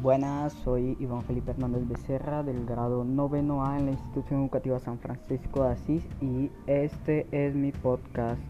Buenas, soy Iván Felipe Hernández Becerra del grado noveno A en la institución educativa San Francisco de Asís y este es mi podcast.